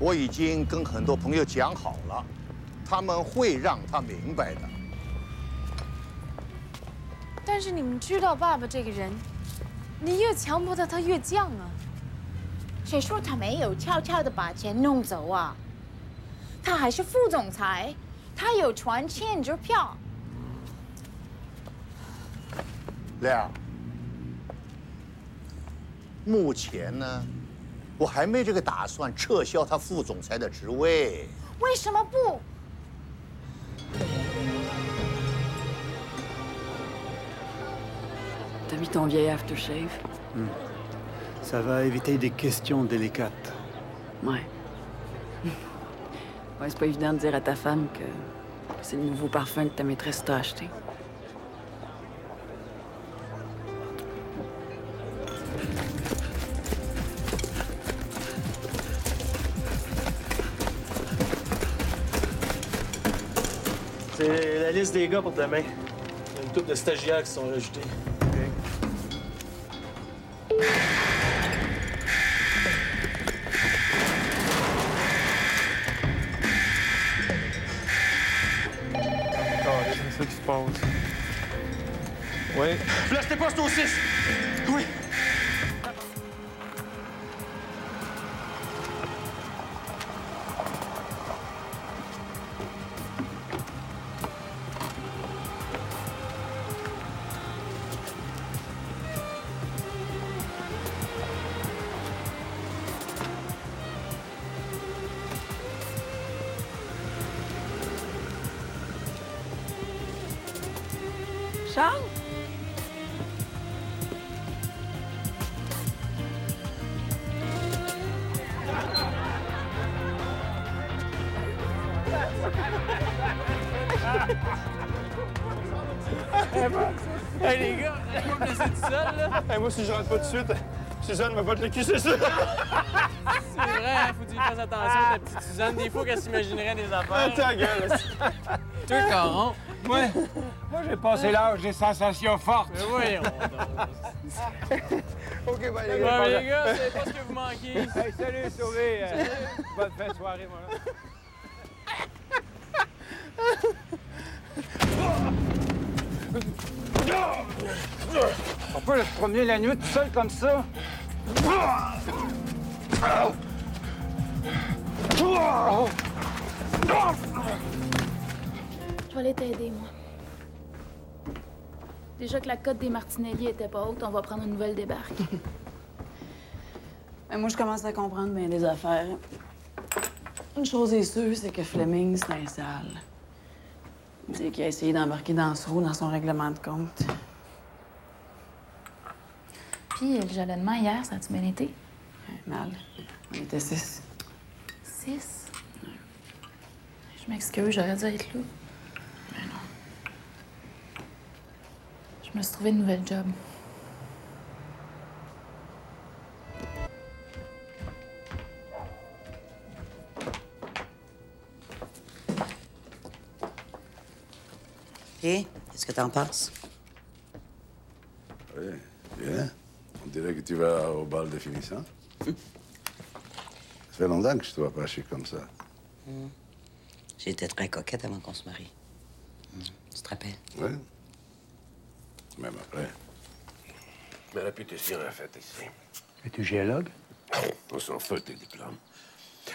我已经跟很多朋友讲好了，他们会让他明白的。但是你们知道爸爸这个人，你越强迫他，他越犟啊。谁说他没有悄悄的把钱弄走啊？他还是副总裁，他有权签支票。亮，目前呢，我还没这个打算撤销他副总裁的职位。为什么不？ T'as mis ton vieil aftershave? Ça va éviter des questions délicates. Ouais. Ouais, c'est pas évident de dire à ta femme que, que c'est le nouveau parfum que ta maîtresse t'a acheté. C'est la liste des gars pour demain. Il y a une couple de stagiaires qui sont rajoutés. C'est ça qui se passe. Oui. Flash tes postes au 6! Oui! Charles? Hey les gars, moi me laisser tout seul là. Hey, moi si je rentre pas tout de suite, Suzanne va pas te le cul, c'est ça. C'est vrai, hein, faut que tu y fasses attention, ta petite Suzanne. Des fois qu'elle s'imaginerait des Ah, affaires. ta gueule. Toi, Caron. Moi, moi j'ai passé l'âge des sensations fortes. Mais voyons donc. OK, ben les gars. les gars, c'est pas ce que vous manquez. Hey, salut, Sauvé. Euh, bonne fin de soirée, moi. On peut se promener la nuit tout seul comme ça? Je vais aller t'aider, moi. Déjà que la cote des Martinelli était pas haute, on va prendre une nouvelle débarque. Ben, moi, je commence à comprendre bien des affaires. Une chose est sûre, c'est que Fleming, c'est un sale. C'est qu'il a essayé d'embarquer dans ce roue dans son règlement de compte. Puis le jalonnement hier, ça a-tu bien été? Mal. On était six. Six? Je m'excuse, j'aurais dû être là. Ben non. Je me suis trouvé une nouvelle job. Et qu'est-ce que t'en penses? Oui, bien. On dirait que tu vas au bal de finissant. Ça fait longtemps que je te vois pas chic comme ça. J'ai été très coquette avant qu'on se marie. Hmm. Tu te rappelles? Oui. Même après. Ma réputation est faite ici. Es-tu géologue? On s'en fout tes diplômes.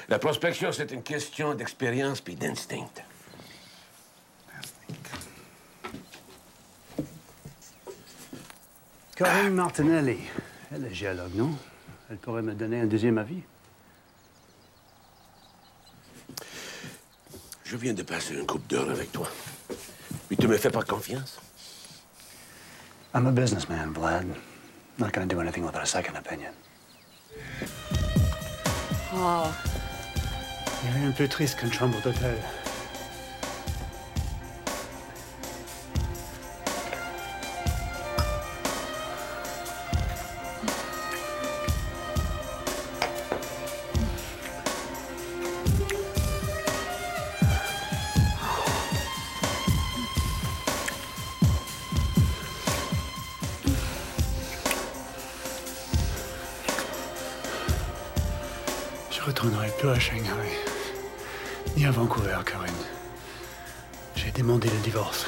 La prospection, c'est une question d'expérience puis d'instinct. Corinne Martinelli. Elle est géologue, non? Elle pourrait me donner un deuxième avis. Je viens de passer une coupe d'heure avec toi. Puis tu me fais pas confiance? I'm a businessman, Vlad. Not gonna do anything without a second opinion. Oh, Il y a rien de plus triste qu'une chambre d'hôtel. Je retournerai plus à Shanghai, ni à Vancouver, Corinne. J'ai demandé le divorce.